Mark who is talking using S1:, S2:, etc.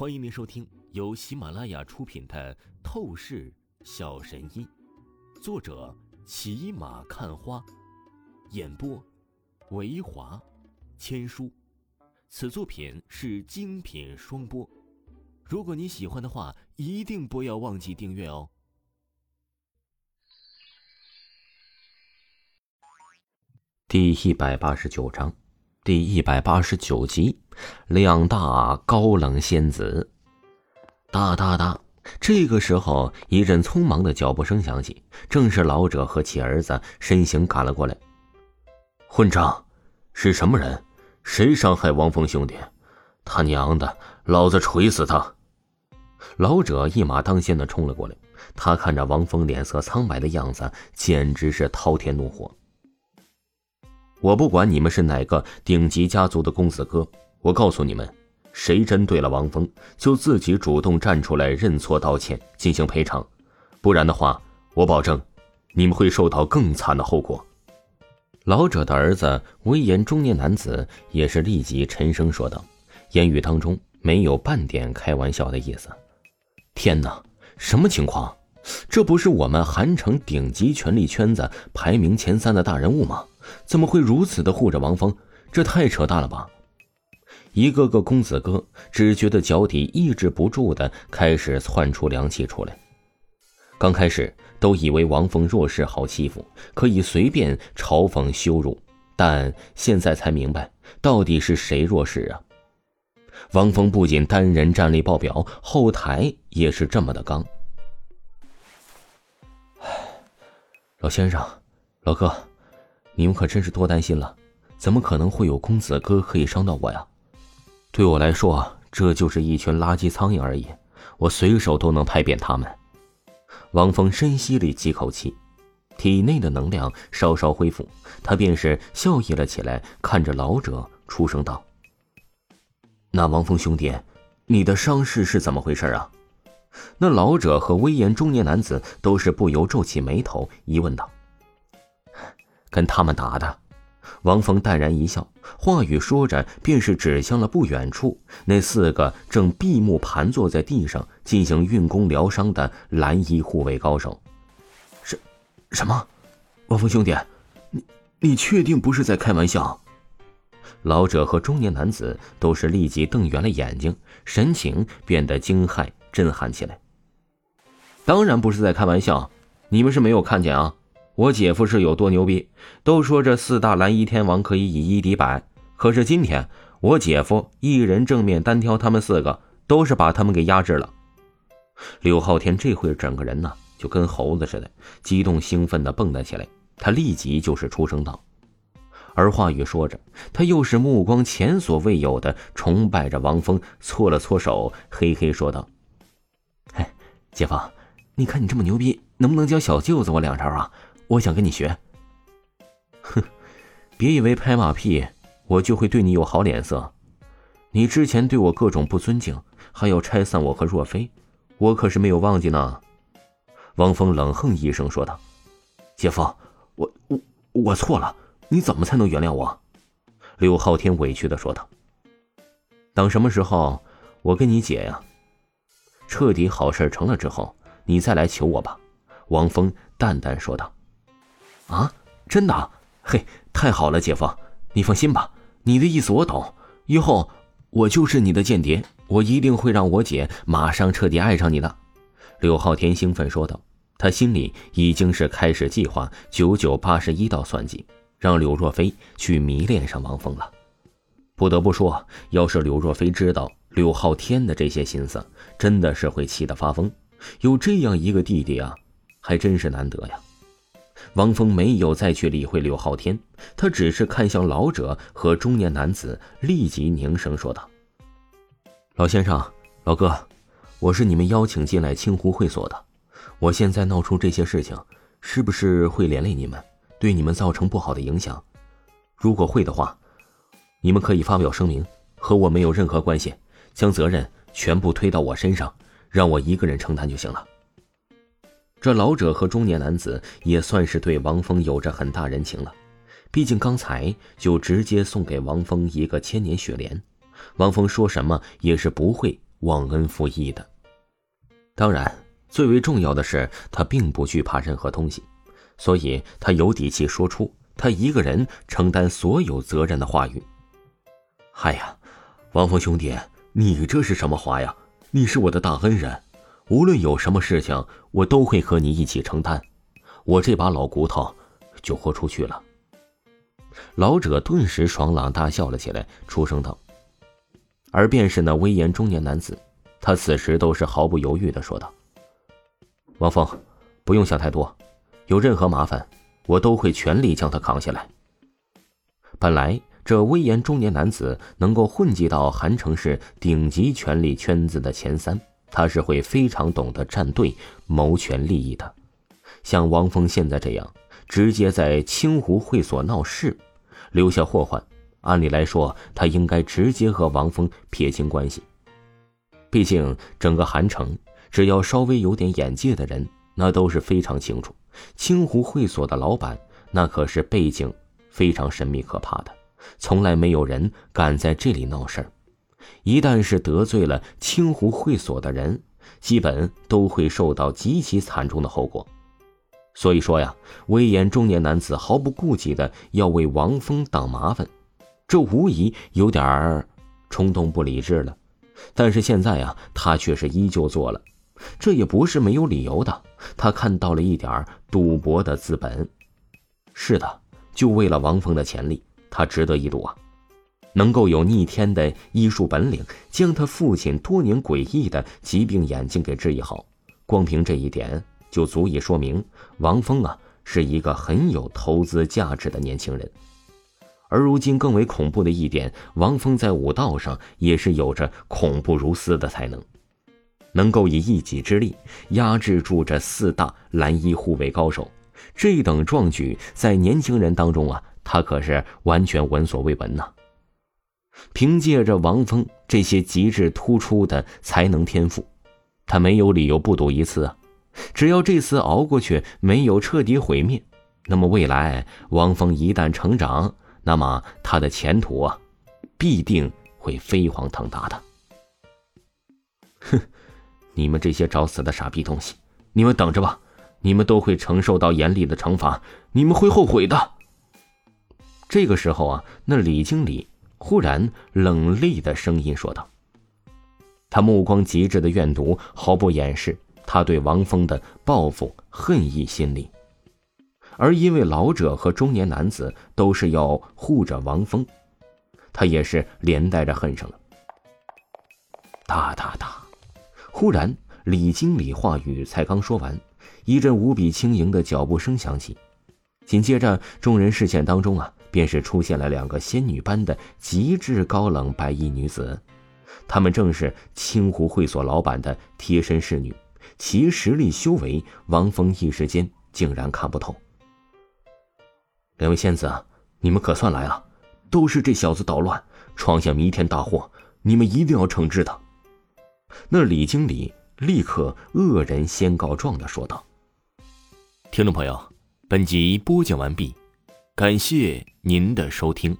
S1: 欢迎您收听由喜马拉雅出品的《透视小神医》，作者骑马看花，演播维华千书。此作品是精品双播。如果你喜欢的话，一定不要忘记订阅哦。第一百八十九章，第一百八十九集。两大高冷仙子，哒哒哒！这个时候，一阵匆忙的脚步声响起，正是老者和其儿子身形赶了过来。混账！是什么人？谁伤害王峰兄弟？他娘的，老子锤死他！老者一马当先的冲了过来，他看着王峰脸色苍白的样子，简直是滔天怒火。我不管你们是哪个顶级家族的公子哥。我告诉你们，谁针对了王峰，就自己主动站出来认错道歉，进行赔偿，不然的话，我保证，你们会受到更惨的后果。老者的儿子威严中年男子也是立即沉声说道，言语当中没有半点开玩笑的意思。天哪，什么情况？这不是我们韩城顶级权力圈子排名前三的大人物吗？怎么会如此的护着王峰？这太扯淡了吧！一个个公子哥只觉得脚底抑制不住的开始窜出凉气出来。刚开始都以为王峰弱势好欺负，可以随便嘲讽羞辱，但现在才明白到底是谁弱势啊！王峰不仅单人战力爆表，后台也是这么的刚。老先生，老哥，你们可真是多担心了，怎么可能会有公子哥可以伤到我呀？对我来说，这就是一群垃圾苍蝇而已，我随手都能拍扁他们。王峰深吸了几口气，体内的能量稍稍恢复，他便是笑意了起来，看着老者出声道：“那王峰兄弟，你的伤势是怎么回事啊？”那老者和威严中年男子都是不由皱起眉头，疑问道：“跟他们打的。”王峰淡然一笑，话语说着，便是指向了不远处那四个正闭目盘坐在地上进行运功疗伤的蓝衣护卫高手。什，什么？王峰兄弟，你你确定不是在开玩笑？老者和中年男子都是立即瞪圆了眼睛，神情变得惊骇、震撼起来。当然不是在开玩笑，你们是没有看见啊。我姐夫是有多牛逼？都说这四大蓝衣天王可以以一敌百，可是今天我姐夫一人正面单挑他们四个，都是把他们给压制了。柳浩天这会儿整个人呢就跟猴子似的，激动兴奋的蹦跶起来。他立即就是出声道，而话语说着，他又是目光前所未有的崇拜着王峰，搓了搓手，嘿嘿说道：“嘿，姐夫，你看你这么牛逼，能不能教小舅子我两招啊？”我想跟你学。哼，别以为拍马屁我就会对你有好脸色。你之前对我各种不尊敬，还要拆散我和若飞，我可是没有忘记呢。王峰冷哼一声说道：“姐夫，我我我错了，你怎么才能原谅我？”刘昊天委屈的说道：“等什么时候我跟你姐呀，彻底好事成了之后，你再来求我吧。”王峰淡淡说道。啊，真的？嘿，太好了，姐夫，你放心吧。你的意思我懂，以后我就是你的间谍，我一定会让我姐马上彻底爱上你的。柳浩天兴奋说道，他心里已经是开始计划九九八十一道算计，让柳若飞去迷恋上王峰了。不得不说，要是柳若飞知道柳浩天的这些心思，真的是会气得发疯。有这样一个弟弟啊，还真是难得呀。王峰没有再去理会柳浩天，他只是看向老者和中年男子，立即凝声说道：“老先生，老哥，我是你们邀请进来清湖会所的。我现在闹出这些事情，是不是会连累你们，对你们造成不好的影响？如果会的话，你们可以发表声明，和我没有任何关系，将责任全部推到我身上，让我一个人承担就行了。”这老者和中年男子也算是对王峰有着很大人情了，毕竟刚才就直接送给王峰一个千年雪莲，王峰说什么也是不会忘恩负义的。当然，最为重要的是，他并不惧怕任何东西，所以他有底气说出他一个人承担所有责任的话语。嗨呀，王峰兄弟，你这是什么话呀？你是我的大恩人，无论有什么事情，我都会和你一起承担。我这把老骨头就豁出去了。老者顿时爽朗大笑了起来，出声道：“而便是那威严中年男子，他此时都是毫不犹豫的说道：‘王峰，不用想太多，有任何麻烦，我都会全力将他扛下来。’本来这威严中年男子能够混迹到韩城市顶级权力圈子的前三，他是会非常懂得站队、谋权利益的。像王峰现在这样。”直接在清湖会所闹事，留下祸患。按理来说，他应该直接和王峰撇清关系。毕竟整个韩城，只要稍微有点眼界的人，那都是非常清楚，清湖会所的老板那可是背景非常神秘可怕的，从来没有人敢在这里闹事儿。一旦是得罪了清湖会所的人，基本都会受到极其惨重的后果。所以说呀，威严中年男子毫不顾忌的要为王峰挡麻烦，这无疑有点儿冲动不理智了。但是现在呀，他却是依旧做了，这也不是没有理由的。他看到了一点赌博的资本。是的，就为了王峰的潜力，他值得一赌啊！能够有逆天的医术本领，将他父亲多年诡异的疾病眼睛给治愈好，光凭这一点。就足以说明王峰啊是一个很有投资价值的年轻人，而如今更为恐怖的一点，王峰在武道上也是有着恐怖如斯的才能，能够以一己之力压制住这四大蓝衣护卫高手，这等壮举在年轻人当中啊，他可是完全闻所未闻呐。凭借着王峰这些极致突出的才能天赋，他没有理由不赌一次啊。只要这次熬过去，没有彻底毁灭，那么未来王峰一旦成长，那么他的前途啊，必定会飞黄腾达的。哼，你们这些找死的傻逼东西，你们等着吧，你们都会承受到严厉的惩罚，你们会后悔的。这个时候啊，那李经理忽然冷厉的声音说道，他目光极致的怨毒，毫不掩饰。他对王峰的报复恨意心理，而因为老者和中年男子都是要护着王峰，他也是连带着恨上了。哒哒哒！忽然，李经理话语才刚说完，一阵无比轻盈的脚步声响起，紧接着，众人视线当中啊，便是出现了两个仙女般的极致高冷白衣女子，她们正是青湖会所老板的贴身侍女。其实力修为，王峰一时间竟然看不透。两位仙子啊，你们可算来了！都是这小子捣乱，闯下弥天大祸，你们一定要惩治他。那李经理立刻恶人先告状的说道：“听众朋友，本集播讲完毕，感谢您的收听。”